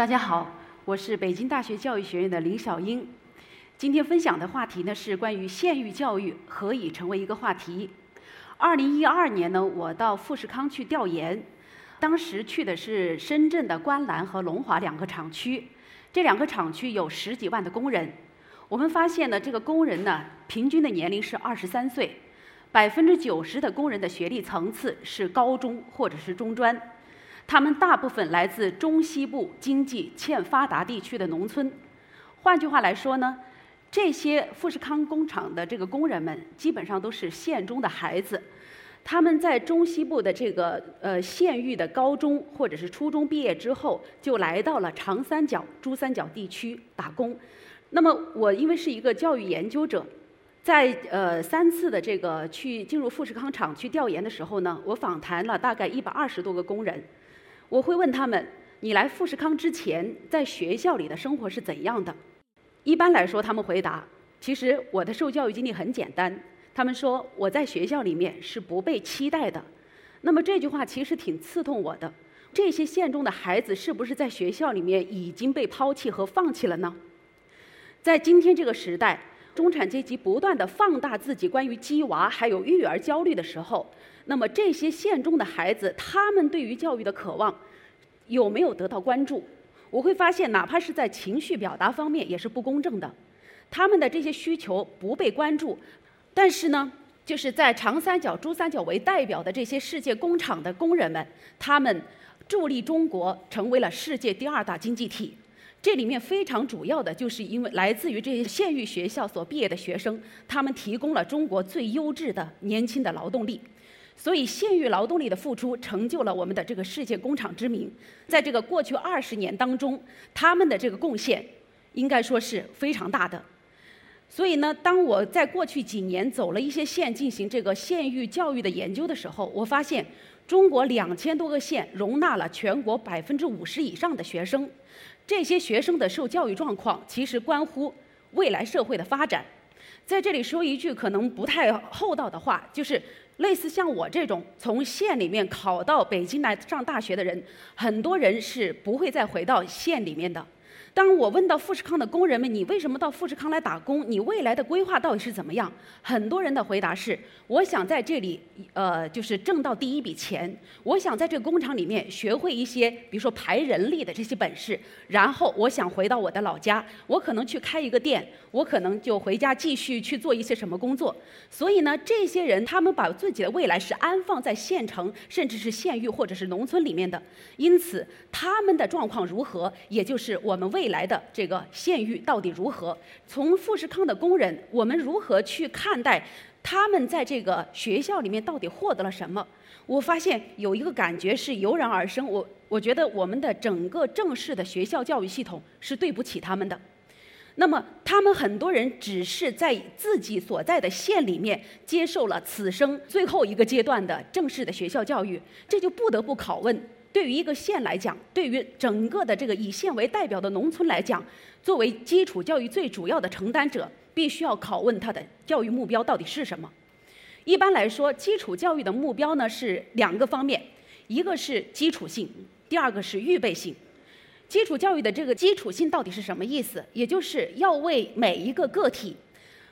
大家好，我是北京大学教育学院的林小英。今天分享的话题呢是关于县域教育何以成为一个话题。二零一二年呢，我到富士康去调研，当时去的是深圳的观澜和龙华两个厂区。这两个厂区有十几万的工人。我们发现呢，这个工人呢，平均的年龄是二十三岁，百分之九十的工人的学历层次是高中或者是中专。他们大部分来自中西部经济欠发达地区的农村，换句话来说呢，这些富士康工厂的这个工人们基本上都是县中的孩子，他们在中西部的这个呃县域的高中或者是初中毕业之后，就来到了长三角、珠三角地区打工。那么我因为是一个教育研究者，在呃三次的这个去进入富士康厂去调研的时候呢，我访谈了大概一百二十多个工人。我会问他们：“你来富士康之前，在学校里的生活是怎样的？”一般来说，他们回答：“其实我的受教育经历很简单。”他们说：“我在学校里面是不被期待的。”那么这句话其实挺刺痛我的。这些县中的孩子是不是在学校里面已经被抛弃和放弃了呢？在今天这个时代，中产阶级不断的放大自己关于鸡娃还有育儿焦虑的时候。那么这些县中的孩子，他们对于教育的渴望有没有得到关注？我会发现，哪怕是在情绪表达方面也是不公正的。他们的这些需求不被关注，但是呢，就是在长三角、珠三角为代表的这些世界工厂的工人们，他们助力中国成为了世界第二大经济体。这里面非常主要的就是因为来自于这些县域学校所毕业的学生，他们提供了中国最优质的年轻的劳动力。所以，县域劳动力的付出成就了我们的这个世界工厂之名。在这个过去二十年当中，他们的这个贡献应该说是非常大的。所以呢，当我在过去几年走了一些县进行这个县域教育的研究的时候，我发现中国两千多个县容纳了全国百分之五十以上的学生。这些学生的受教育状况其实关乎未来社会的发展。在这里说一句可能不太厚道的话，就是。类似像我这种从县里面考到北京来上大学的人，很多人是不会再回到县里面的。当我问到富士康的工人们，你为什么到富士康来打工？你未来的规划到底是怎么样？很多人的回答是：我想在这里，呃，就是挣到第一笔钱。我想在这个工厂里面学会一些，比如说排人力的这些本事。然后我想回到我的老家，我可能去开一个店，我可能就回家继续去做一些什么工作。所以呢，这些人他们把自己的未来是安放在县城，甚至是县域或者是农村里面的。因此，他们的状况如何，也就是我们为。未来的这个县域到底如何？从富士康的工人，我们如何去看待他们在这个学校里面到底获得了什么？我发现有一个感觉是油然而生。我我觉得我们的整个正式的学校教育系统是对不起他们的。那么，他们很多人只是在自己所在的县里面接受了此生最后一个阶段的正式的学校教育，这就不得不拷问。对于一个县来讲，对于整个的这个以县为代表的农村来讲，作为基础教育最主要的承担者，必须要拷问他的教育目标到底是什么。一般来说，基础教育的目标呢是两个方面，一个是基础性，第二个是预备性。基础教育的这个基础性到底是什么意思？也就是要为每一个个体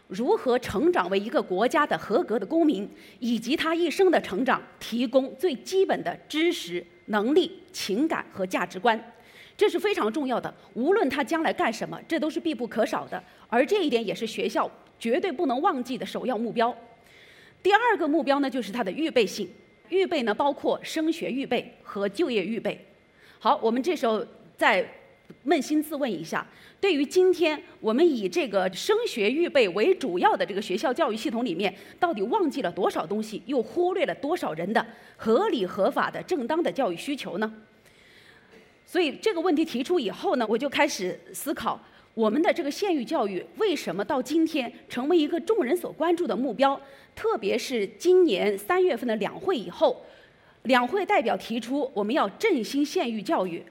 如何成长为一个国家的合格的公民，以及他一生的成长提供最基本的知识。能力、情感和价值观，这是非常重要的。无论他将来干什么，这都是必不可少的。而这一点也是学校绝对不能忘记的首要目标。第二个目标呢，就是他的预备性。预备呢，包括升学预备和就业预备。好，我们这时候在扪心自问一下。对于今天我们以这个升学预备为主要的这个学校教育系统里面，到底忘记了多少东西，又忽略了多少人的合理合法的正当的教育需求呢？所以这个问题提出以后呢，我就开始思考，我们的这个县域教育为什么到今天成为一个众人所关注的目标？特别是今年三月份的两会以后，两会代表提出我们要振兴县域教育。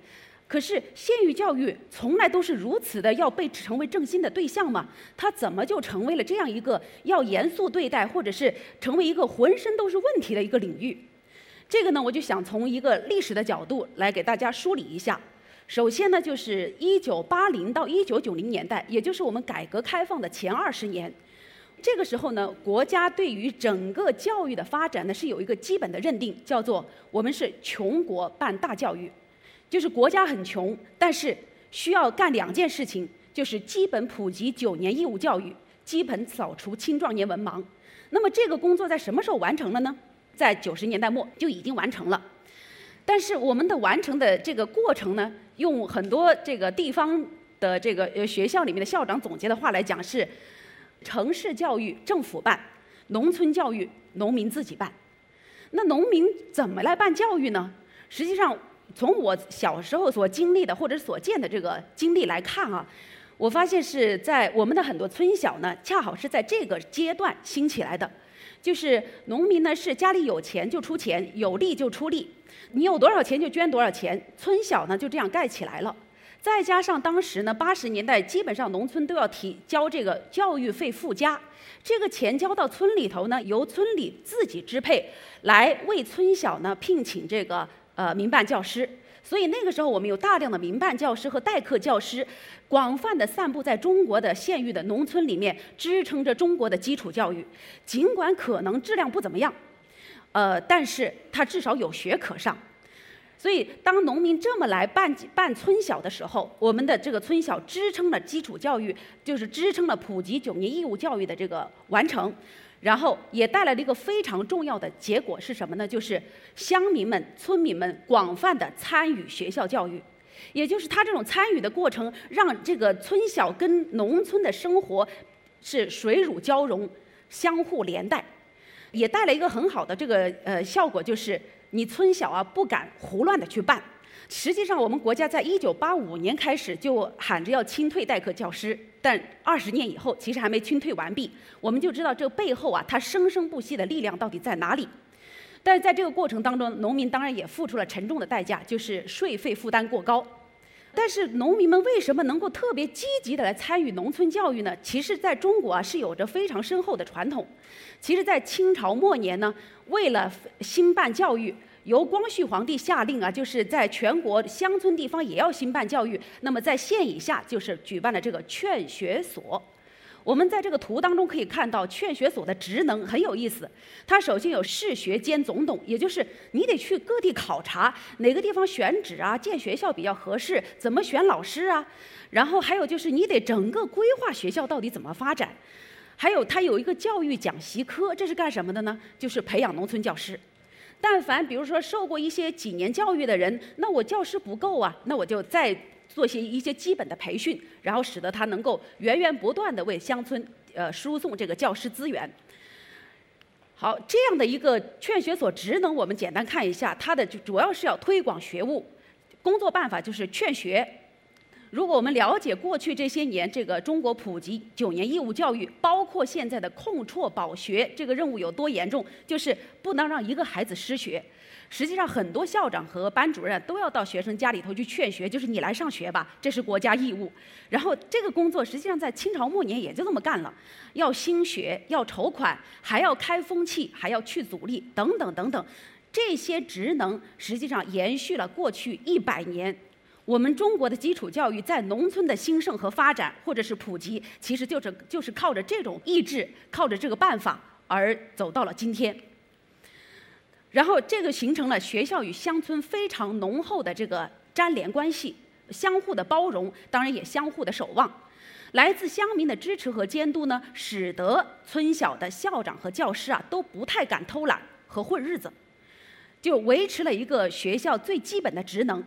可是县域教育从来都是如此的要被成为正心的对象吗？它怎么就成为了这样一个要严肃对待，或者是成为一个浑身都是问题的一个领域？这个呢，我就想从一个历史的角度来给大家梳理一下。首先呢，就是一九八零到一九九零年代，也就是我们改革开放的前二十年。这个时候呢，国家对于整个教育的发展呢是有一个基本的认定，叫做我们是穷国办大教育，就是国家很穷，但是需要干两件事情，就是基本普及九年义务教育，基本扫除青壮年文盲。那么这个工作在什么时候完成了呢？在九十年代末就已经完成了。但是我们的完成的这个过程呢，用很多这个地方的这个呃学校里面的校长总结的话来讲是。城市教育政府办，农村教育农民自己办。那农民怎么来办教育呢？实际上，从我小时候所经历的或者所见的这个经历来看啊，我发现是在我们的很多村小呢，恰好是在这个阶段兴起来的。就是农民呢是家里有钱就出钱，有力就出力，你有多少钱就捐多少钱，村小呢就这样盖起来了。再加上当时呢，八十年代基本上农村都要提交这个教育费附加，这个钱交到村里头呢，由村里自己支配，来为村小呢聘请这个呃民办教师。所以那个时候我们有大量的民办教师和代课教师，广泛的散布在中国的县域的农村里面，支撑着中国的基础教育。尽管可能质量不怎么样，呃，但是它至少有学可上。所以，当农民这么来办办村小的时候，我们的这个村小支撑了基础教育，就是支撑了普及九年义务教育的这个完成，然后也带来了一个非常重要的结果是什么呢？就是乡民们、村民们广泛的参与学校教育，也就是他这种参与的过程，让这个村小跟农村的生活是水乳交融、相互连带，也带来一个很好的这个呃效果，就是。你村小啊不敢胡乱的去办，实际上我们国家在一九八五年开始就喊着要清退代课教师，但二十年以后其实还没清退完毕，我们就知道这背后啊它生生不息的力量到底在哪里。但是在这个过程当中，农民当然也付出了沉重的代价，就是税费负担过高。但是农民们为什么能够特别积极的来参与农村教育呢？其实在中国啊是有着非常深厚的传统。其实，在清朝末年呢，为了兴办教育，由光绪皇帝下令啊，就是在全国乡村地方也要兴办教育。那么，在县以下，就是举办了这个劝学所。我们在这个图当中可以看到，劝学所的职能很有意思。它首先有市学兼总董，也就是你得去各地考察哪个地方选址啊，建学校比较合适，怎么选老师啊。然后还有就是你得整个规划学校到底怎么发展。还有，它有一个教育讲习科，这是干什么的呢？就是培养农村教师。但凡比如说受过一些几年教育的人，那我教师不够啊，那我就再做些一些基本的培训，然后使得他能够源源不断的为乡村呃输送这个教师资源。好，这样的一个劝学所职能，我们简单看一下，它的就主要是要推广学务，工作办法就是劝学。如果我们了解过去这些年这个中国普及九年义务教育，包括现在的控辍保学这个任务有多严重，就是不能让一个孩子失学。实际上，很多校长和班主任都要到学生家里头去劝学，就是你来上学吧，这是国家义务。然后这个工作实际上在清朝末年也就这么干了，要兴学，要筹款，还要开风气，还要去阻力，等等等等，这些职能实际上延续了过去一百年。我们中国的基础教育在农村的兴盛和发展，或者是普及，其实就是就是靠着这种意志，靠着这个办法而走到了今天。然后这个形成了学校与乡村非常浓厚的这个粘连关系，相互的包容，当然也相互的守望。来自乡民的支持和监督呢，使得村小的校长和教师啊都不太敢偷懒和混日子，就维持了一个学校最基本的职能。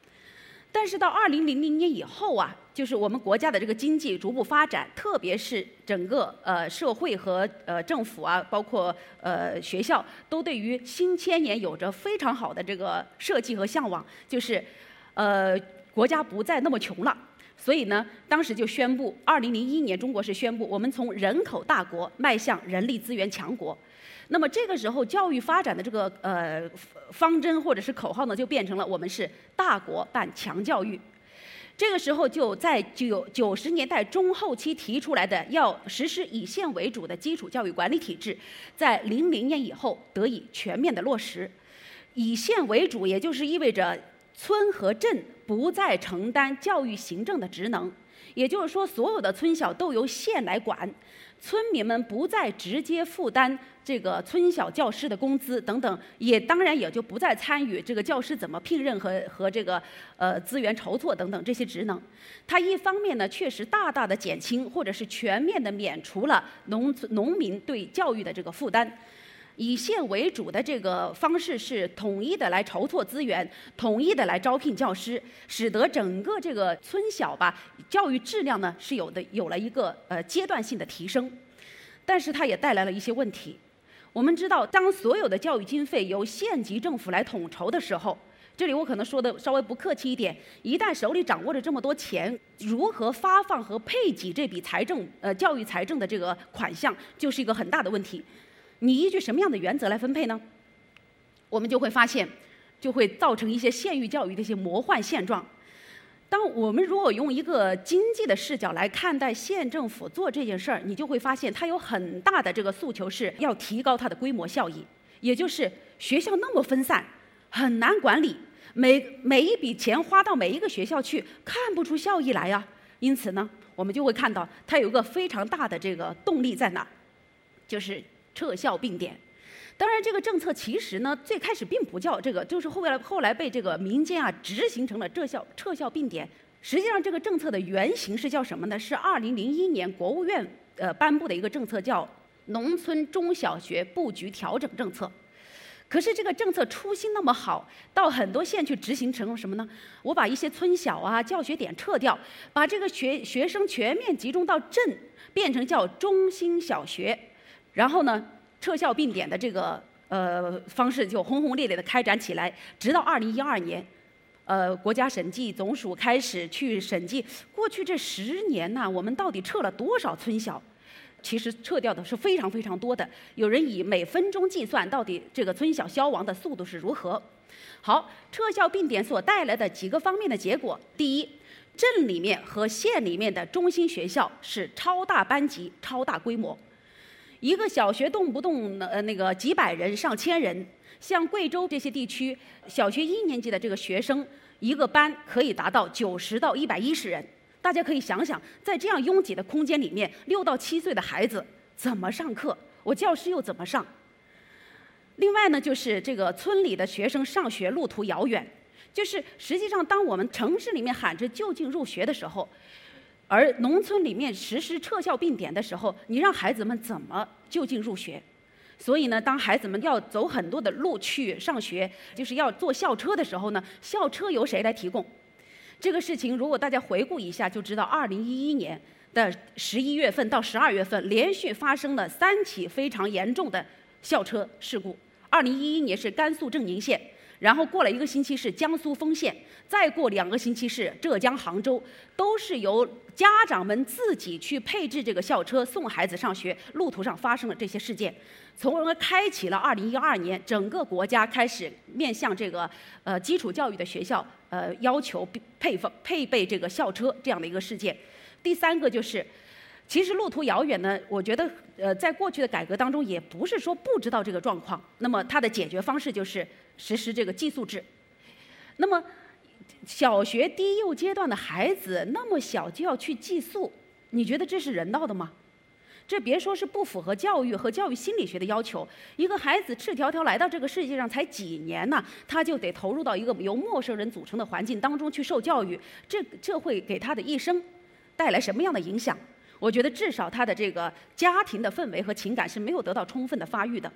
但是到二零零零年以后啊，就是我们国家的这个经济逐步发展，特别是整个呃社会和呃政府啊，包括呃学校，都对于新千年有着非常好的这个设计和向往，就是呃国家不再那么穷了，所以呢，当时就宣布，二零零一年中国是宣布，我们从人口大国迈向人力资源强国。那么这个时候，教育发展的这个呃方针或者是口号呢，就变成了我们是大国办强教育。这个时候就在九九十年代中后期提出来的要实施以县为主的基础教育管理体制，在零零年以后得以全面的落实。以县为主，也就是意味着村和镇不再承担教育行政的职能，也就是说，所有的村小都由县来管。村民们不再直接负担这个村小教师的工资等等，也当然也就不再参与这个教师怎么聘任和和这个呃资源筹措等等这些职能。它一方面呢，确实大大的减轻或者是全面的免除了农村农民对教育的这个负担。以县为主的这个方式是统一的来筹措资源，统一的来招聘教师，使得整个这个村小吧教育质量呢是有的有了一个呃阶段性的提升，但是它也带来了一些问题。我们知道，当所有的教育经费由县级政府来统筹的时候，这里我可能说的稍微不客气一点，一旦手里掌握着这么多钱，如何发放和配给这笔财政呃教育财政的这个款项，就是一个很大的问题。你依据什么样的原则来分配呢？我们就会发现，就会造成一些县域教育的一些魔幻现状。当我们如果用一个经济的视角来看待县政府做这件事儿，你就会发现它有很大的这个诉求是要提高它的规模效益，也就是学校那么分散，很难管理，每每一笔钱花到每一个学校去，看不出效益来呀。因此呢，我们就会看到它有一个非常大的这个动力在哪儿，就是。撤校并点，当然这个政策其实呢，最开始并不叫这个，就是后来后来被这个民间啊执行成了撤校撤校并点。实际上这个政策的原型是叫什么呢？是二零零一年国务院呃颁布的一个政策，叫《农村中小学布局调整政策》。可是这个政策初心那么好，到很多县去执行成了什么呢？我把一些村小啊教学点撤掉，把这个学学生全面集中到镇，变成叫中心小学。然后呢，撤校并点的这个呃方式就轰轰烈烈的开展起来，直到二零一二年，呃，国家审计总署开始去审计过去这十年呐，我们到底撤了多少村小？其实撤掉的是非常非常多的。有人以每分钟计算，到底这个村小消亡的速度是如何？好，撤校并点所带来的几个方面的结果：第一，镇里面和县里面的中心学校是超大班级、超大规模。一个小学动不动呃那个几百人上千人，像贵州这些地区，小学一年级的这个学生，一个班可以达到九十到一百一十人。大家可以想想，在这样拥挤的空间里面，六到七岁的孩子怎么上课？我教师又怎么上？另外呢，就是这个村里的学生上学路途遥远，就是实际上当我们城市里面喊着就近入学的时候。而农村里面实施撤校并点的时候，你让孩子们怎么就近入学？所以呢，当孩子们要走很多的路去上学，就是要坐校车的时候呢，校车由谁来提供？这个事情如果大家回顾一下，就知道二零一一年的十一月份到十二月份，连续发生了三起非常严重的校车事故。二零一一年是甘肃正宁县。然后过了一个星期是江苏丰县，再过两个星期是浙江杭州，都是由家长们自己去配置这个校车送孩子上学，路途上发生了这些事件，从而开启了2012年整个国家开始面向这个呃基础教育的学校呃要求配配备这个校车这样的一个事件。第三个就是，其实路途遥远呢，我觉得呃在过去的改革当中也不是说不知道这个状况，那么它的解决方式就是。实施这个寄宿制，那么小学低幼阶段的孩子那么小就要去寄宿，你觉得这是人道的吗？这别说是不符合教育和教育心理学的要求，一个孩子赤条条来到这个世界上才几年呢，他就得投入到一个由陌生人组成的环境当中去受教育，这这会给他的一生带来什么样的影响？我觉得至少他的这个家庭的氛围和情感是没有得到充分的发育的。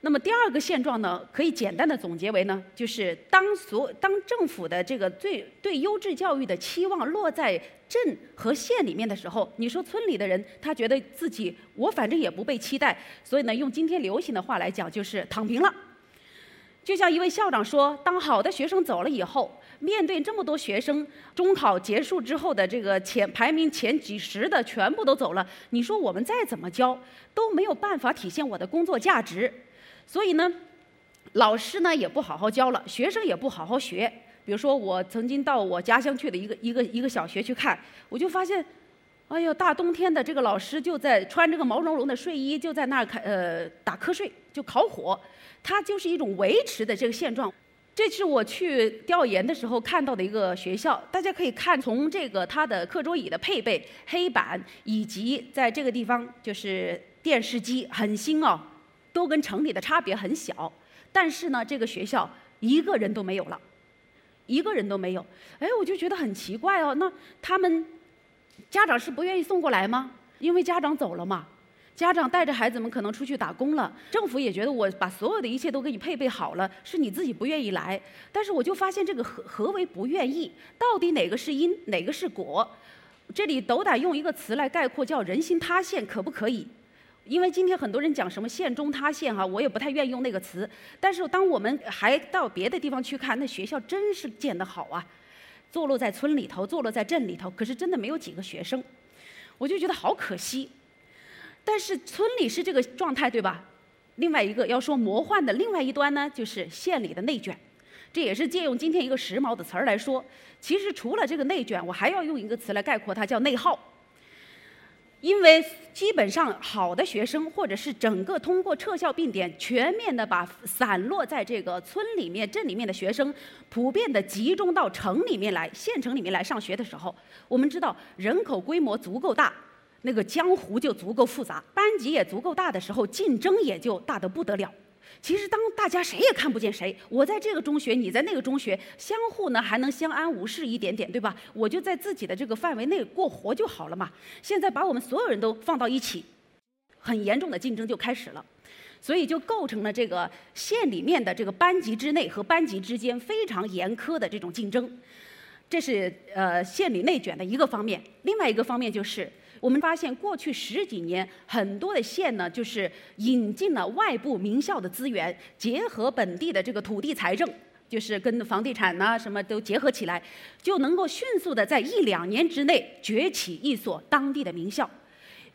那么第二个现状呢，可以简单的总结为呢，就是当所当政府的这个最对优质教育的期望落在镇和县里面的时候，你说村里的人他觉得自己我反正也不被期待，所以呢，用今天流行的话来讲就是躺平了。就像一位校长说，当好的学生走了以后，面对这么多学生，中考结束之后的这个前排名前几十的全部都走了，你说我们再怎么教都没有办法体现我的工作价值。所以呢，老师呢也不好好教了，学生也不好好学。比如说，我曾经到我家乡去的一个一个一个小学去看，我就发现，哎呦，大冬天的，这个老师就在穿这个毛茸茸的睡衣，就在那儿开呃打瞌睡，就烤火，它就是一种维持的这个现状。这是我去调研的时候看到的一个学校，大家可以看从这个它的课桌椅的配备、黑板以及在这个地方就是电视机很新哦，都跟城里的差别很小。但是呢，这个学校一个人都没有了，一个人都没有。哎，我就觉得很奇怪哦，那他们家长是不愿意送过来吗？因为家长走了嘛。家长带着孩子们可能出去打工了，政府也觉得我把所有的一切都给你配备好了，是你自己不愿意来。但是我就发现这个何何为不愿意？到底哪个是因，哪个是果？这里斗胆用一个词来概括，叫人心塌陷，可不可以？因为今天很多人讲什么县中塌陷哈，我也不太愿意用那个词。但是当我们还到别的地方去看，那学校真是建得好啊，坐落在村里头，坐落在镇里头，可是真的没有几个学生，我就觉得好可惜。但是村里是这个状态，对吧？另外一个要说魔幻的另外一端呢，就是县里的内卷，这也是借用今天一个时髦的词儿来说。其实除了这个内卷，我还要用一个词来概括它，叫内耗。因为基本上好的学生，或者是整个通过撤校并点，全面的把散落在这个村里面、镇里面的学生，普遍的集中到城里面来、县城里面来上学的时候，我们知道人口规模足够大。那个江湖就足够复杂，班级也足够大的时候，竞争也就大得不得了。其实当大家谁也看不见谁，我在这个中学，你在那个中学，相互呢还能相安无事一点点，对吧？我就在自己的这个范围内过活就好了嘛。现在把我们所有人都放到一起，很严重的竞争就开始了，所以就构成了这个县里面的这个班级之内和班级之间非常严苛的这种竞争。这是呃县里内卷的一个方面，另外一个方面就是。我们发现，过去十几年，很多的县呢，就是引进了外部名校的资源，结合本地的这个土地财政，就是跟房地产呐什么都结合起来，就能够迅速的在一两年之内崛起一所当地的名校。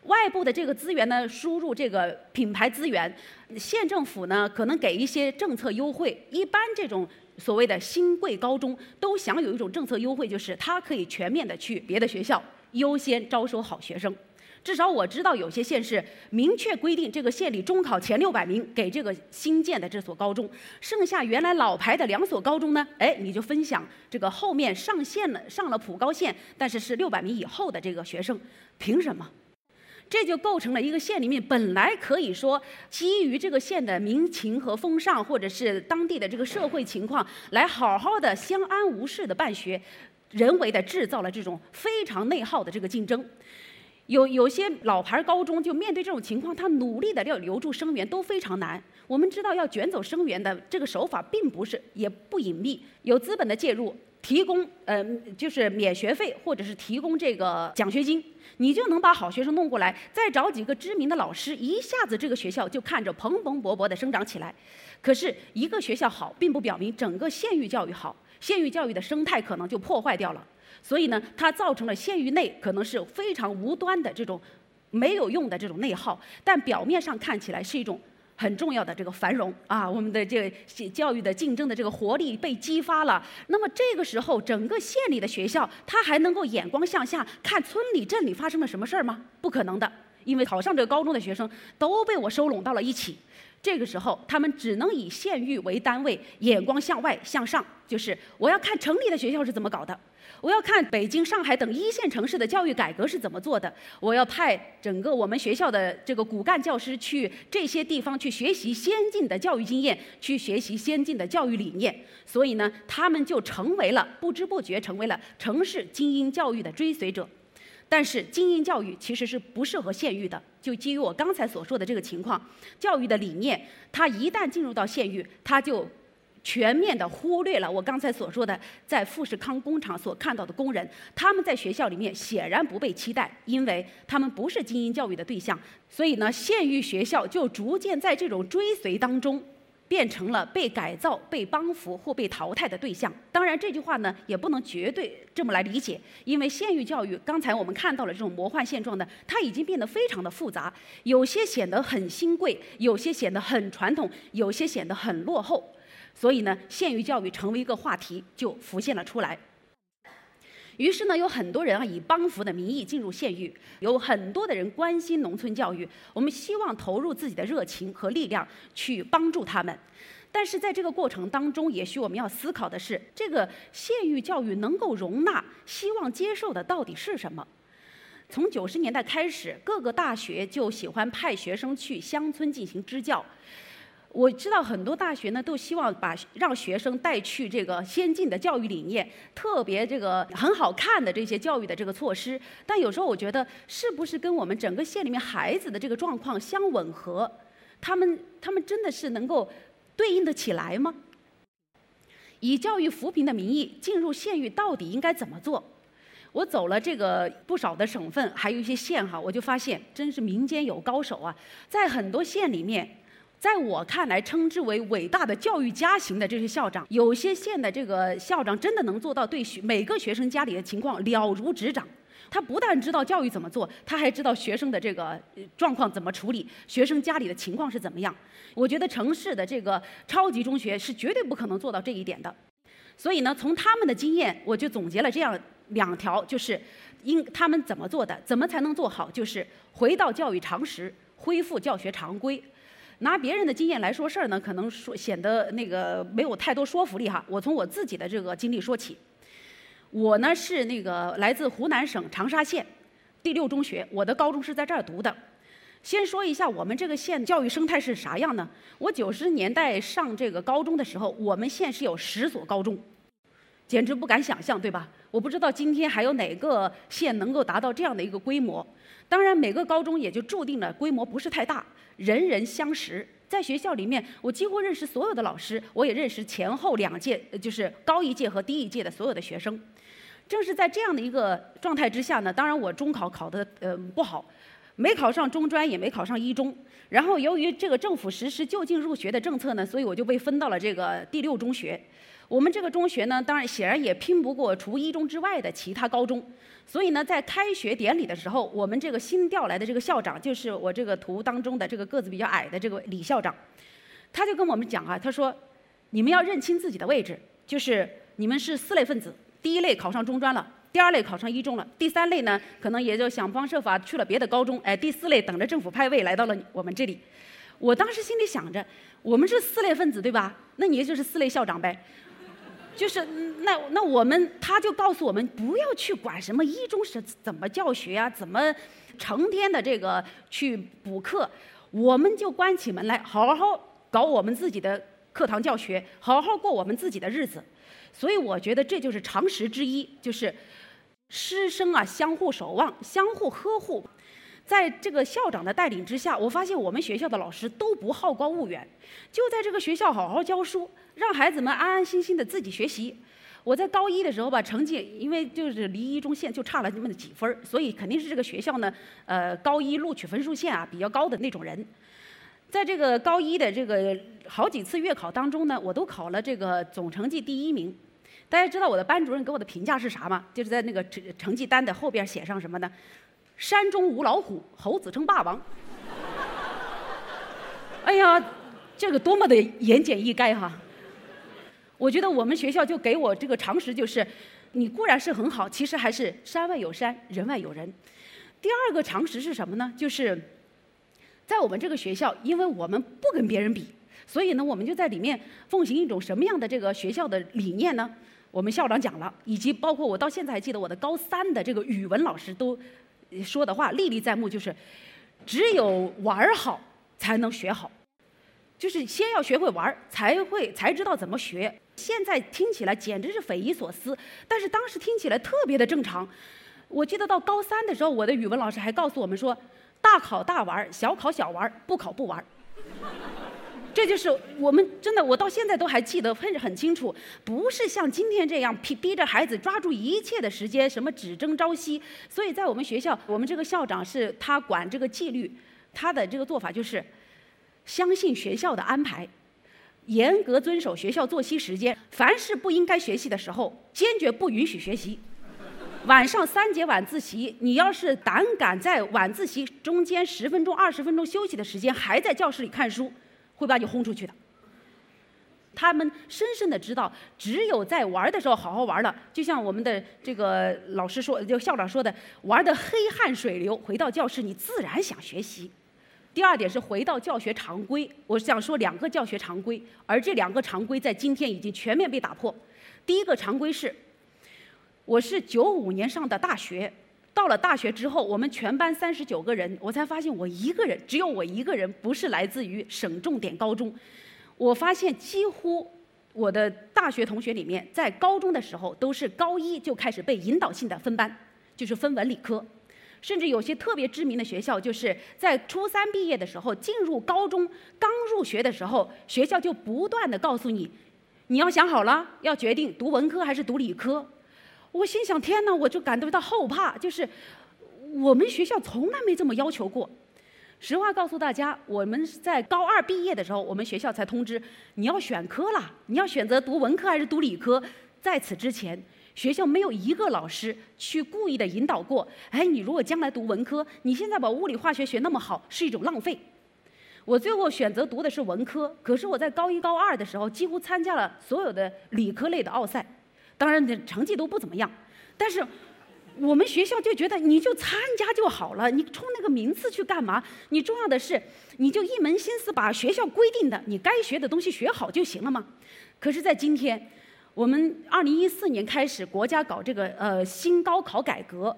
外部的这个资源呢，输入这个品牌资源，县政府呢可能给一些政策优惠。一般这种所谓的新贵高中都享有一种政策优惠，就是它可以全面的去别的学校。优先招收好学生，至少我知道有些县市明确规定，这个县里中考前六百名给这个新建的这所高中，剩下原来老牌的两所高中呢，哎，你就分享这个后面上线了上了普高线，但是是六百名以后的这个学生，凭什么？这就构成了一个县里面本来可以说基于这个县的民情和风尚，或者是当地的这个社会情况，来好好的相安无事的办学。人为的制造了这种非常内耗的这个竞争，有有些老牌高中就面对这种情况，他努力的要留住生源都非常难。我们知道要卷走生源的这个手法并不是也不隐秘，有资本的介入，提供呃就是免学费或者是提供这个奖学金，你就能把好学生弄过来，再找几个知名的老师，一下子这个学校就看着蓬蓬勃勃的生长起来。可是一个学校好，并不表明整个县域教育好。县域教育的生态可能就破坏掉了，所以呢，它造成了县域内可能是非常无端的这种没有用的这种内耗，但表面上看起来是一种很重要的这个繁荣啊，我们的这个教育的竞争的这个活力被激发了。那么这个时候，整个县里的学校，它还能够眼光向下看村里镇里发生了什么事儿吗？不可能的，因为考上这个高中的学生都被我收拢到了一起。这个时候，他们只能以县域为单位，眼光向外向上，就是我要看城里的学校是怎么搞的，我要看北京、上海等一线城市的教育改革是怎么做的，我要派整个我们学校的这个骨干教师去这些地方去学习先进的教育经验，去学习先进的教育理念。所以呢，他们就成为了不知不觉成为了城市精英教育的追随者。但是精英教育其实是不适合县域的，就基于我刚才所说的这个情况，教育的理念，它一旦进入到县域，它就全面的忽略了我刚才所说的在富士康工厂所看到的工人，他们在学校里面显然不被期待，因为他们不是精英教育的对象，所以呢，县域学校就逐渐在这种追随当中。变成了被改造、被帮扶或被淘汰的对象。当然，这句话呢也不能绝对这么来理解，因为县域教育刚才我们看到了这种魔幻现状呢，它已经变得非常的复杂，有些显得很新贵，有些显得很传统，有些显得很落后。所以呢，县域教育成为一个话题就浮现了出来。于是呢，有很多人啊以帮扶的名义进入县域，有很多的人关心农村教育，我们希望投入自己的热情和力量去帮助他们。但是在这个过程当中，也许我们要思考的是，这个县域教育能够容纳、希望接受的到底是什么？从九十年代开始，各个大学就喜欢派学生去乡村进行支教。我知道很多大学呢都希望把让学生带去这个先进的教育理念，特别这个很好看的这些教育的这个措施。但有时候我觉得，是不是跟我们整个县里面孩子的这个状况相吻合？他们他们真的是能够对应得起来吗？以教育扶贫的名义进入县域，到底应该怎么做？我走了这个不少的省份，还有一些县哈，我就发现真是民间有高手啊，在很多县里面。在我看来，称之为伟大的教育家型的这些校长，有些县的这个校长真的能做到对每个学生家里的情况了如指掌。他不但知道教育怎么做，他还知道学生的这个状况怎么处理，学生家里的情况是怎么样。我觉得城市的这个超级中学是绝对不可能做到这一点的。所以呢，从他们的经验，我就总结了这样两条，就是应他们怎么做的，怎么才能做好，就是回到教育常识，恢复教学常规。拿别人的经验来说事儿呢，可能说显得那个没有太多说服力哈。我从我自己的这个经历说起，我呢是那个来自湖南省长沙县第六中学，我的高中是在这儿读的。先说一下我们这个县教育生态是啥样呢？我九十年代上这个高中的时候，我们县是有十所高中，简直不敢想象，对吧？我不知道今天还有哪个县能够达到这样的一个规模。当然，每个高中也就注定了规模不是太大。人人相识，在学校里面，我几乎认识所有的老师，我也认识前后两届，就是高一届和低一届的所有的学生。正是在这样的一个状态之下呢，当然我中考考得呃不好，没考上中专，也没考上一中。然后由于这个政府实施就近入学的政策呢，所以我就被分到了这个第六中学。我们这个中学呢，当然显然也拼不过除一中之外的其他高中。所以呢，在开学典礼的时候，我们这个新调来的这个校长，就是我这个图当中的这个个子比较矮的这个李校长，他就跟我们讲啊，他说：“你们要认清自己的位置，就是你们是四类分子，第一类考上中专了，第二类考上一中了，第三类呢，可能也就想方设法去了别的高中，哎，第四类等着政府派位来到了我们这里。”我当时心里想着，我们是四类分子对吧？那你就是四类校长呗。就是那那我们他就告诉我们不要去管什么一中是怎么教学啊，怎么成天的这个去补课，我们就关起门来好好搞我们自己的课堂教学，好好过我们自己的日子。所以我觉得这就是常识之一，就是师生啊相互守望，相互呵护。在这个校长的带领之下，我发现我们学校的老师都不好高骛远，就在这个学校好好教书，让孩子们安安心心的自己学习。我在高一的时候吧，成绩因为就是离一中线就差了那么几分所以肯定是这个学校呢，呃，高一录取分数线啊比较高的那种人。在这个高一的这个好几次月考当中呢，我都考了这个总成绩第一名。大家知道我的班主任给我的评价是啥吗？就是在那个成成绩单的后边写上什么呢？山中无老虎，猴子称霸王。哎呀，这个多么的言简意赅哈！我觉得我们学校就给我这个常识，就是你固然是很好，其实还是山外有山，人外有人。第二个常识是什么呢？就是在我们这个学校，因为我们不跟别人比，所以呢，我们就在里面奉行一种什么样的这个学校的理念呢？我们校长讲了，以及包括我到现在还记得我的高三的这个语文老师都。说的话历历在目，就是只有玩好才能学好，就是先要学会玩才会才知道怎么学。现在听起来简直是匪夷所思，但是当时听起来特别的正常。我记得到高三的时候，我的语文老师还告诉我们说：大考大玩，小考小玩，不考不玩。这就是我们真的，我到现在都还记得很很清楚，不是像今天这样逼逼着孩子抓住一切的时间，什么只争朝夕。所以在我们学校，我们这个校长是他管这个纪律，他的这个做法就是相信学校的安排，严格遵守学校作息时间，凡是不应该学习的时候，坚决不允许学习。晚上三节晚自习，你要是胆敢在晚自习中间十分钟、二十分钟休息的时间还在教室里看书。会把你轰出去的。他们深深的知道，只有在玩的时候好好玩了，就像我们的这个老师说，就校长说的，玩的黑汗水流，回到教室你自然想学习。第二点是回到教学常规。我想说两个教学常规，而这两个常规在今天已经全面被打破。第一个常规是，我是九五年上的大学，到了大学之后，我们全班三十九个人，我才发现我一个人，只有我一个人不是来自于省重点高中。我发现几乎我的大学同学里面，在高中的时候都是高一就开始被引导性的分班，就是分文理科。甚至有些特别知名的学校，就是在初三毕业的时候，进入高中刚入学的时候，学校就不断的告诉你，你要想好了，要决定读文科还是读理科。我心想，天哪，我就感觉到后怕，就是我们学校从来没这么要求过。实话告诉大家，我们在高二毕业的时候，我们学校才通知你要选科了，你要选择读文科还是读理科。在此之前。学校没有一个老师去故意的引导过，哎，你如果将来读文科，你现在把物理化学学那么好，是一种浪费。我最后选择读的是文科，可是我在高一高二的时候几乎参加了所有的理科类的奥赛，当然成绩都不怎么样。但是我们学校就觉得你就参加就好了，你冲那个名次去干嘛？你重要的是你就一门心思把学校规定的你该学的东西学好就行了嘛。可是，在今天。我们二零一四年开始，国家搞这个呃新高考改革，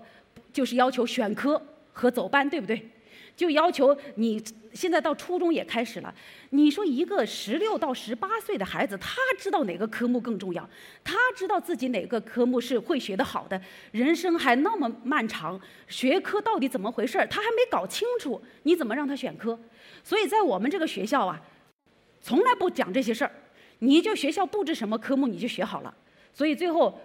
就是要求选科和走班，对不对？就要求你现在到初中也开始了。你说一个十六到十八岁的孩子，他知道哪个科目更重要？他知道自己哪个科目是会学得好的？人生还那么漫长，学科到底怎么回事？他还没搞清楚，你怎么让他选科？所以在我们这个学校啊，从来不讲这些事儿。你就学校布置什么科目你就学好了，所以最后，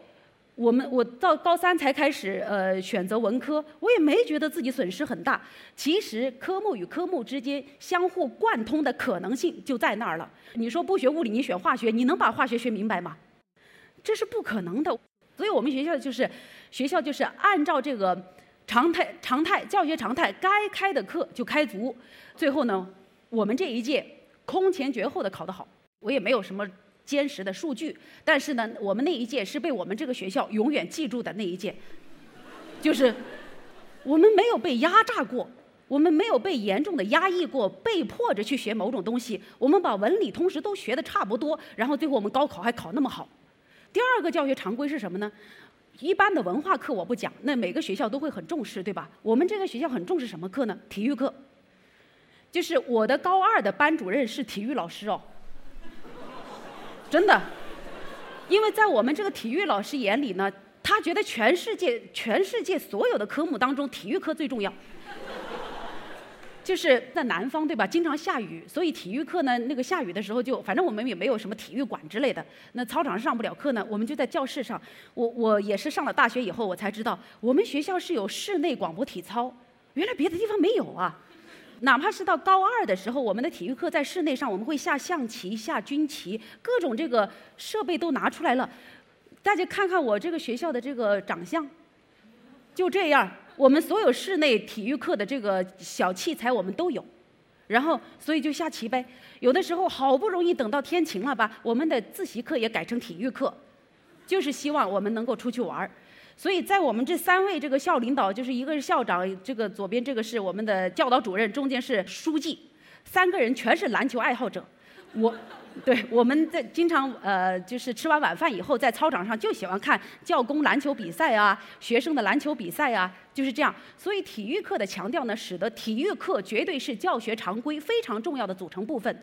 我们我到高三才开始呃选择文科，我也没觉得自己损失很大。其实科目与科目之间相互贯通的可能性就在那儿了。你说不学物理你选化学，你能把化学学明白吗？这是不可能的。所以我们学校就是学校就是按照这个常态常态教学常态，该开的课就开足。最后呢，我们这一届空前绝后的考得好。我也没有什么坚实的数据，但是呢，我们那一届是被我们这个学校永远记住的那一届，就是我们没有被压榨过，我们没有被严重的压抑过，被迫着去学某种东西，我们把文理同时都学的差不多，然后最后我们高考还考那么好。第二个教学常规是什么呢？一般的文化课我不讲，那每个学校都会很重视，对吧？我们这个学校很重视什么课呢？体育课，就是我的高二的班主任是体育老师哦。真的，因为在我们这个体育老师眼里呢，他觉得全世界全世界所有的科目当中，体育课最重要。就是在南方对吧，经常下雨，所以体育课呢，那个下雨的时候就，反正我们也没有什么体育馆之类的，那操场上不了课呢，我们就在教室上。我我也是上了大学以后，我才知道，我们学校是有室内广播体操，原来别的地方没有啊。哪怕是到高二的时候，我们的体育课在室内上，我们会下象棋、下军棋，各种这个设备都拿出来了。大家看看我这个学校的这个长相，就这样。我们所有室内体育课的这个小器材我们都有，然后所以就下棋呗。有的时候好不容易等到天晴了吧，我们的自习课也改成体育课，就是希望我们能够出去玩。所以在我们这三位这个校领导，就是一个是校长，这个左边这个是我们的教导主任，中间是书记，三个人全是篮球爱好者。我，对，我们在经常呃，就是吃完晚饭以后，在操场上就喜欢看教工篮球比赛啊，学生的篮球比赛啊，就是这样。所以体育课的强调呢，使得体育课绝对是教学常规非常重要的组成部分。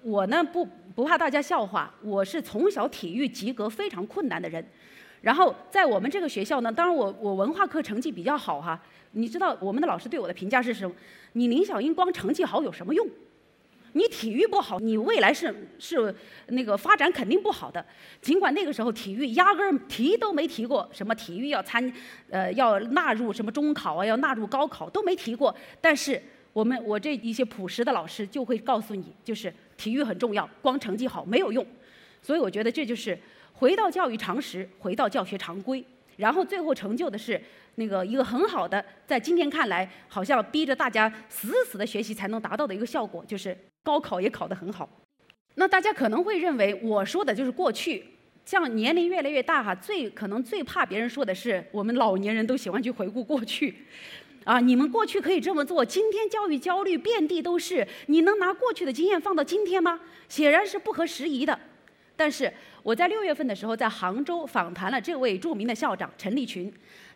我呢不不怕大家笑话，我是从小体育及格非常困难的人。然后在我们这个学校呢，当然我我文化课成绩比较好哈。你知道我们的老师对我的评价是什么？你林小英光成绩好有什么用？你体育不好，你未来是是那个发展肯定不好的。尽管那个时候体育压根儿提都没提过，什么体育要参呃要纳入什么中考啊，要纳入高考都没提过。但是我们我这一些朴实的老师就会告诉你，就是体育很重要，光成绩好没有用。所以我觉得这就是。回到教育常识，回到教学常规，然后最后成就的是那个一个很好的，在今天看来好像逼着大家死死的学习才能达到的一个效果，就是高考也考得很好。那大家可能会认为我说的就是过去，像年龄越来越大哈，最可能最怕别人说的是我们老年人都喜欢去回顾过去。啊，你们过去可以这么做，今天教育焦虑遍地都是，你能拿过去的经验放到今天吗？显然是不合时宜的。但是我在六月份的时候在杭州访谈了这位著名的校长陈立群，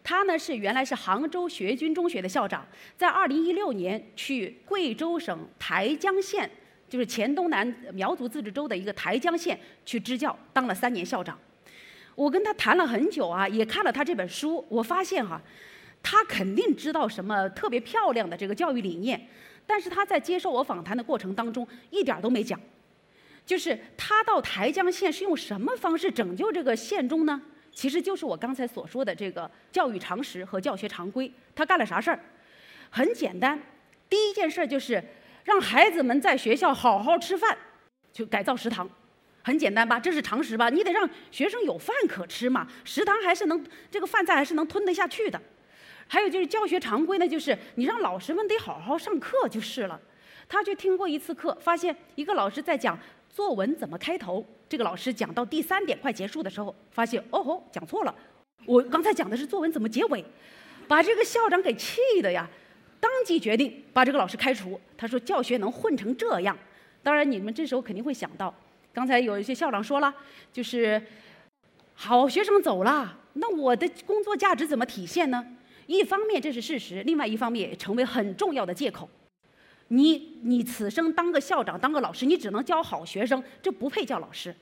他呢是原来是杭州学军中学的校长，在二零一六年去贵州省台江县，就是黔东南苗族自治州的一个台江县去支教，当了三年校长。我跟他谈了很久啊，也看了他这本书，我发现哈，他肯定知道什么特别漂亮的这个教育理念，但是他在接受我访谈的过程当中一点都没讲。就是他到台江县是用什么方式拯救这个县中呢？其实就是我刚才所说的这个教育常识和教学常规。他干了啥事儿？很简单，第一件事儿就是让孩子们在学校好好吃饭，就改造食堂。很简单吧？这是常识吧？你得让学生有饭可吃嘛，食堂还是能这个饭菜还是能吞得下去的。还有就是教学常规呢，就是你让老师们得好好上课就是了。他去听过一次课，发现一个老师在讲。作文怎么开头？这个老师讲到第三点快结束的时候，发现哦吼讲错了，我刚才讲的是作文怎么结尾，把这个校长给气的呀，当即决定把这个老师开除。他说教学能混成这样，当然你们这时候肯定会想到，刚才有一些校长说了，就是好学生走了，那我的工作价值怎么体现呢？一方面这是事实，另外一方面也成为很重要的借口。你你此生当个校长，当个老师，你只能教好学生，这不配叫老师。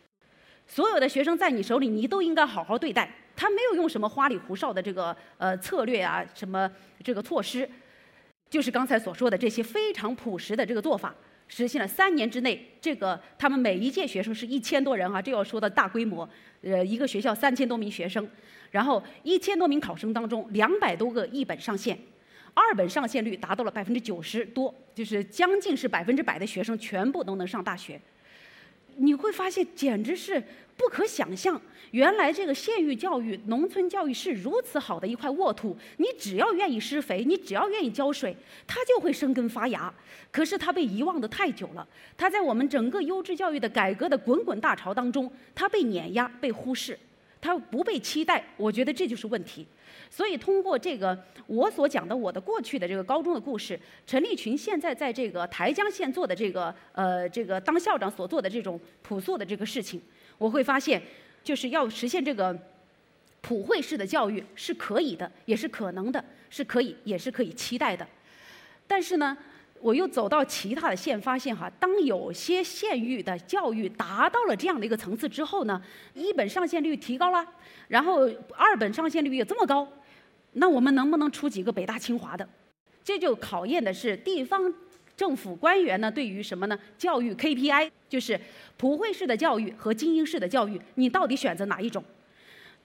所有的学生在你手里，你都应该好好对待。他没有用什么花里胡哨的这个呃策略啊，什么这个措施，就是刚才所说的这些非常朴实的这个做法，实现了三年之内，这个他们每一届学生是一千多人啊，这要说的大规模，呃，一个学校三千多名学生，然后一千多名考生当中，两百多个一本上线。二本上线率达到了百分之九十多，就是将近是百分之百的学生全部都能上大学。你会发现，简直是不可想象。原来这个县域教育、农村教育是如此好的一块沃土，你只要愿意施肥，你只要愿意浇水，它就会生根发芽。可是它被遗忘的太久了，它在我们整个优质教育的改革的滚滚大潮当中，它被碾压、被忽视，他不被期待。我觉得这就是问题。所以，通过这个我所讲的我的过去的这个高中的故事，陈立群现在在这个台江县做的这个呃这个当校长所做的这种朴素的这个事情，我会发现，就是要实现这个普惠式的教育是可以的，也是可能的，是可以也是可以期待的。但是呢，我又走到其他的县，发现哈，当有些县域的教育达到了这样的一个层次之后呢，一本上线率提高了，然后二本上线率也这么高。那我们能不能出几个北大清华的？这就考验的是地方政府官员呢，对于什么呢？教育 KPI 就是普惠式的教育和精英式的教育，你到底选择哪一种？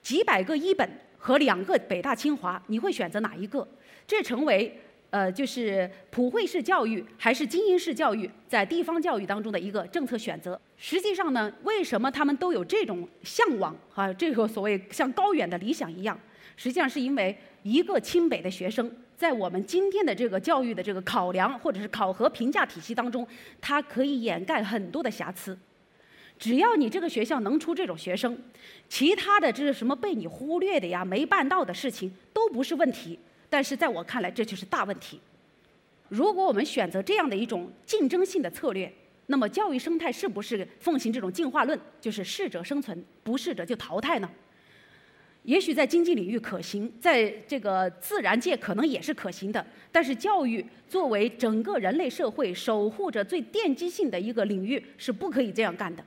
几百个一本和两个北大清华，你会选择哪一个？这成为呃，就是普惠式教育还是精英式教育在地方教育当中的一个政策选择。实际上呢，为什么他们都有这种向往啊？这个所谓像高远的理想一样，实际上是因为。一个清北的学生，在我们今天的这个教育的这个考量或者是考核评价体系当中，它可以掩盖很多的瑕疵。只要你这个学校能出这种学生，其他的这是什么被你忽略的呀、没办到的事情都不是问题。但是在我看来，这就是大问题。如果我们选择这样的一种竞争性的策略，那么教育生态是不是奉行这种进化论，就是适者生存，不适者就淘汰呢？也许在经济领域可行，在这个自然界可能也是可行的。但是教育作为整个人类社会守护着最奠基性的一个领域，是不可以这样干的。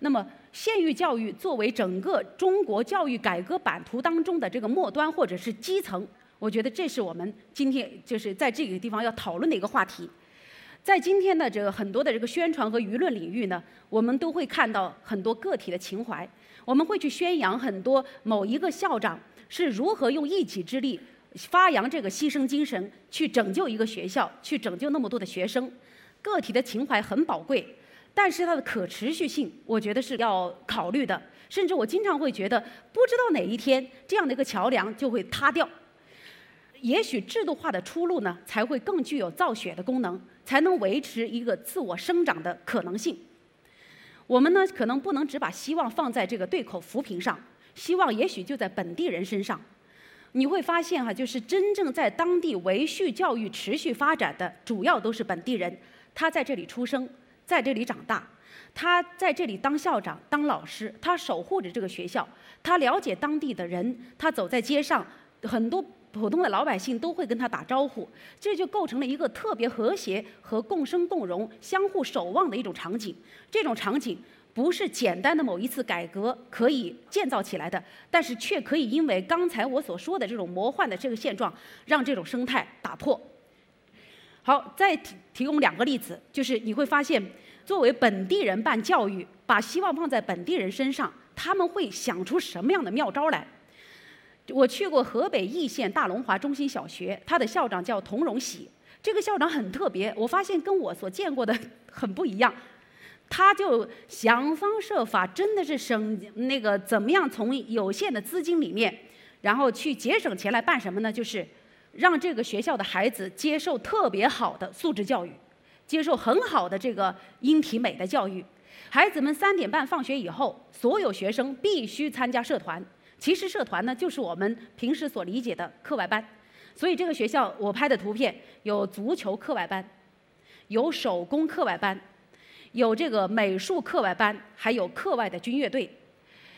那么县域教育作为整个中国教育改革版图当中的这个末端或者是基层，我觉得这是我们今天就是在这个地方要讨论的一个话题。在今天的这个很多的这个宣传和舆论领域呢，我们都会看到很多个体的情怀。我们会去宣扬很多某一个校长是如何用一己之力发扬这个牺牲精神，去拯救一个学校，去拯救那么多的学生。个体的情怀很宝贵，但是它的可持续性，我觉得是要考虑的。甚至我经常会觉得，不知道哪一天这样的一个桥梁就会塌掉。也许制度化的出路呢，才会更具有造血的功能，才能维持一个自我生长的可能性。我们呢，可能不能只把希望放在这个对口扶贫上，希望也许就在本地人身上。你会发现哈，就是真正在当地维续教育、持续发展的，主要都是本地人。他在这里出生，在这里长大，他在这里当校长、当老师，他守护着这个学校，他了解当地的人，他走在街上，很多普通的老百姓都会跟他打招呼，这就构成了一个特别和谐和共生共荣、相互守望的一种场景。这种场景。不是简单的某一次改革可以建造起来的，但是却可以因为刚才我所说的这种魔幻的这个现状，让这种生态打破。好，再提提供两个例子，就是你会发现，作为本地人办教育，把希望放在本地人身上，他们会想出什么样的妙招来？我去过河北易县大龙华中心小学，他的校长叫童荣喜，这个校长很特别，我发现跟我所见过的很不一样。他就想方设法，真的是省那个怎么样从有限的资金里面，然后去节省钱来办什么呢？就是让这个学校的孩子接受特别好的素质教育，接受很好的这个音体美的教育。孩子们三点半放学以后，所有学生必须参加社团。其实社团呢，就是我们平时所理解的课外班。所以这个学校我拍的图片有足球课外班，有手工课外班。有这个美术课外班，还有课外的军乐队。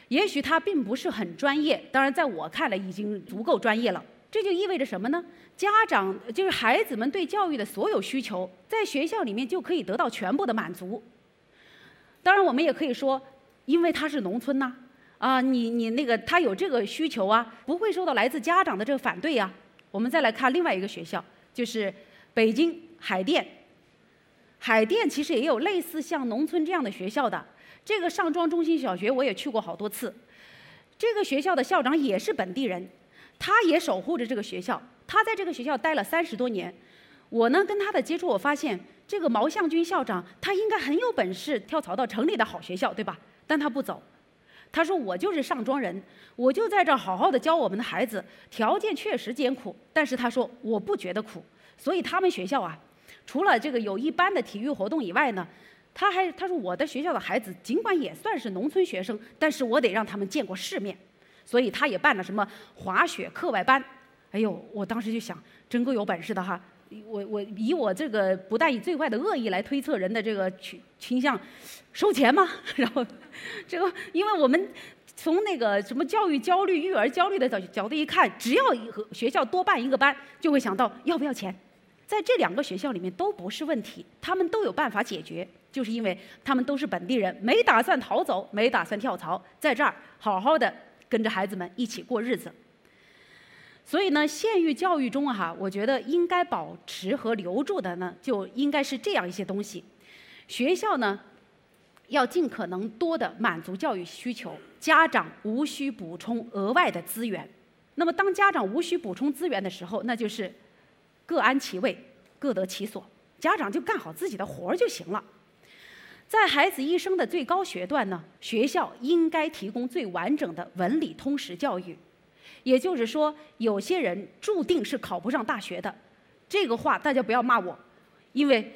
也许它并不是很专业，当然在我看来已经足够专业了。这就意味着什么呢？家长就是孩子们对教育的所有需求，在学校里面就可以得到全部的满足。当然，我们也可以说，因为它是农村呐，啊你你那个他有这个需求啊，不会受到来自家长的这个反对呀。我们再来看另外一个学校，就是北京海淀。海淀其实也有类似像农村这样的学校的，这个上庄中心小学我也去过好多次。这个学校的校长也是本地人，他也守护着这个学校，他在这个学校待了三十多年。我呢跟他的接触，我发现这个毛向军校长他应该很有本事，跳槽到城里的好学校，对吧？但他不走，他说我就是上庄人，我就在这好好的教我们的孩子，条件确实艰苦，但是他说我不觉得苦，所以他们学校啊。除了这个有一般的体育活动以外呢，他还他说我的学校的孩子尽管也算是农村学生，但是我得让他们见过世面，所以他也办了什么滑雪课外班。哎呦，我当时就想，真够有本事的哈！我我以我这个不带以最坏的恶意来推测人的这个倾倾向，收钱吗？然后这个，因为我们从那个什么教育焦虑、育儿焦虑的角角度一看，只要学校多办一个班，就会想到要不要钱。在这两个学校里面都不是问题，他们都有办法解决，就是因为他们都是本地人，没打算逃走，没打算跳槽，在这儿好好的跟着孩子们一起过日子。所以呢，县域教育中，哈，我觉得应该保持和留住的呢，就应该是这样一些东西。学校呢，要尽可能多的满足教育需求，家长无需补充额外的资源。那么，当家长无需补充资源的时候，那就是。各安其位，各得其所，家长就干好自己的活儿就行了。在孩子一生的最高学段呢，学校应该提供最完整的文理通识教育。也就是说，有些人注定是考不上大学的，这个话大家不要骂我，因为，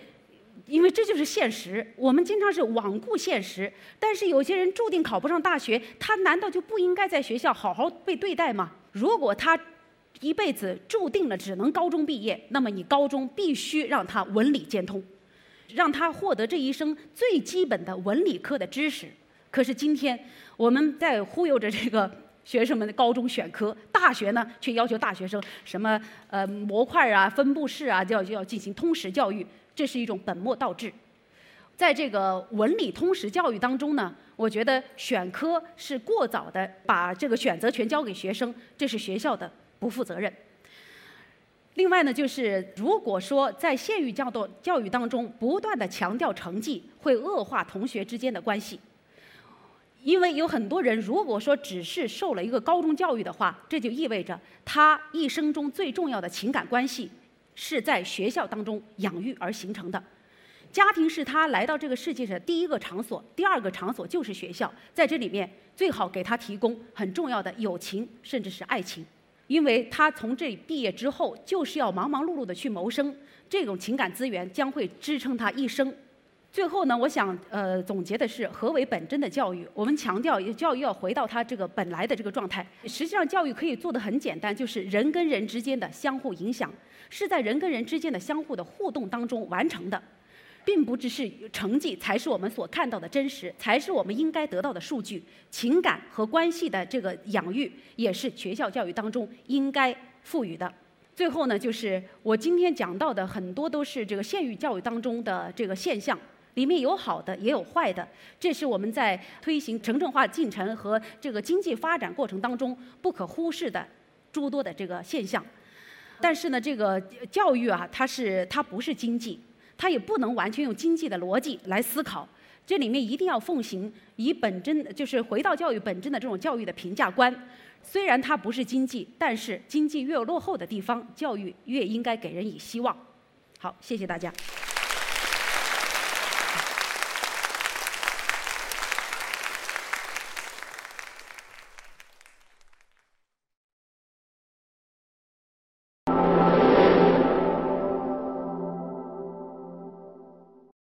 因为这就是现实。我们经常是罔顾现实，但是有些人注定考不上大学，他难道就不应该在学校好好被对待吗？如果他。一辈子注定了只能高中毕业，那么你高中必须让他文理兼通，让他获得这一生最基本的文理科的知识。可是今天我们在忽悠着这个学生们的高中选科，大学呢却要求大学生什么呃模块啊、分布式啊，就要就要进行通识教育，这是一种本末倒置。在这个文理通识教育当中呢，我觉得选科是过早的把这个选择权交给学生，这是学校的。不负责任。另外呢，就是如果说在县域教育教育当中不断的强调成绩，会恶化同学之间的关系。因为有很多人，如果说只是受了一个高中教育的话，这就意味着他一生中最重要的情感关系是在学校当中养育而形成的。家庭是他来到这个世界上第一个场所，第二个场所就是学校。在这里面，最好给他提供很重要的友情，甚至是爱情。因为他从这毕业之后，就是要忙忙碌碌的去谋生，这种情感资源将会支撑他一生最后呢，我想呃总结的是何为本真的教育？我们强调教育要回到它这个本来的这个状态。实际上，教育可以做的很简单，就是人跟人之间的相互影响，是在人跟人之间的相互的互动当中完成的，并不只是成绩才是我们所看到的真实，才是我们应该得到的数据。情感和关系的这个养育，也是学校教育当中应该赋予的。最后呢，就是我今天讲到的很多都是这个县域教育当中的这个现象。里面有好的，也有坏的，这是我们在推行城镇化进程和这个经济发展过程当中不可忽视的诸多的这个现象。但是呢，这个教育啊，它是它不是经济，它也不能完全用经济的逻辑来思考。这里面一定要奉行以本真，就是回到教育本真的这种教育的评价观。虽然它不是经济，但是经济越落后的地方，教育越应该给人以希望。好，谢谢大家。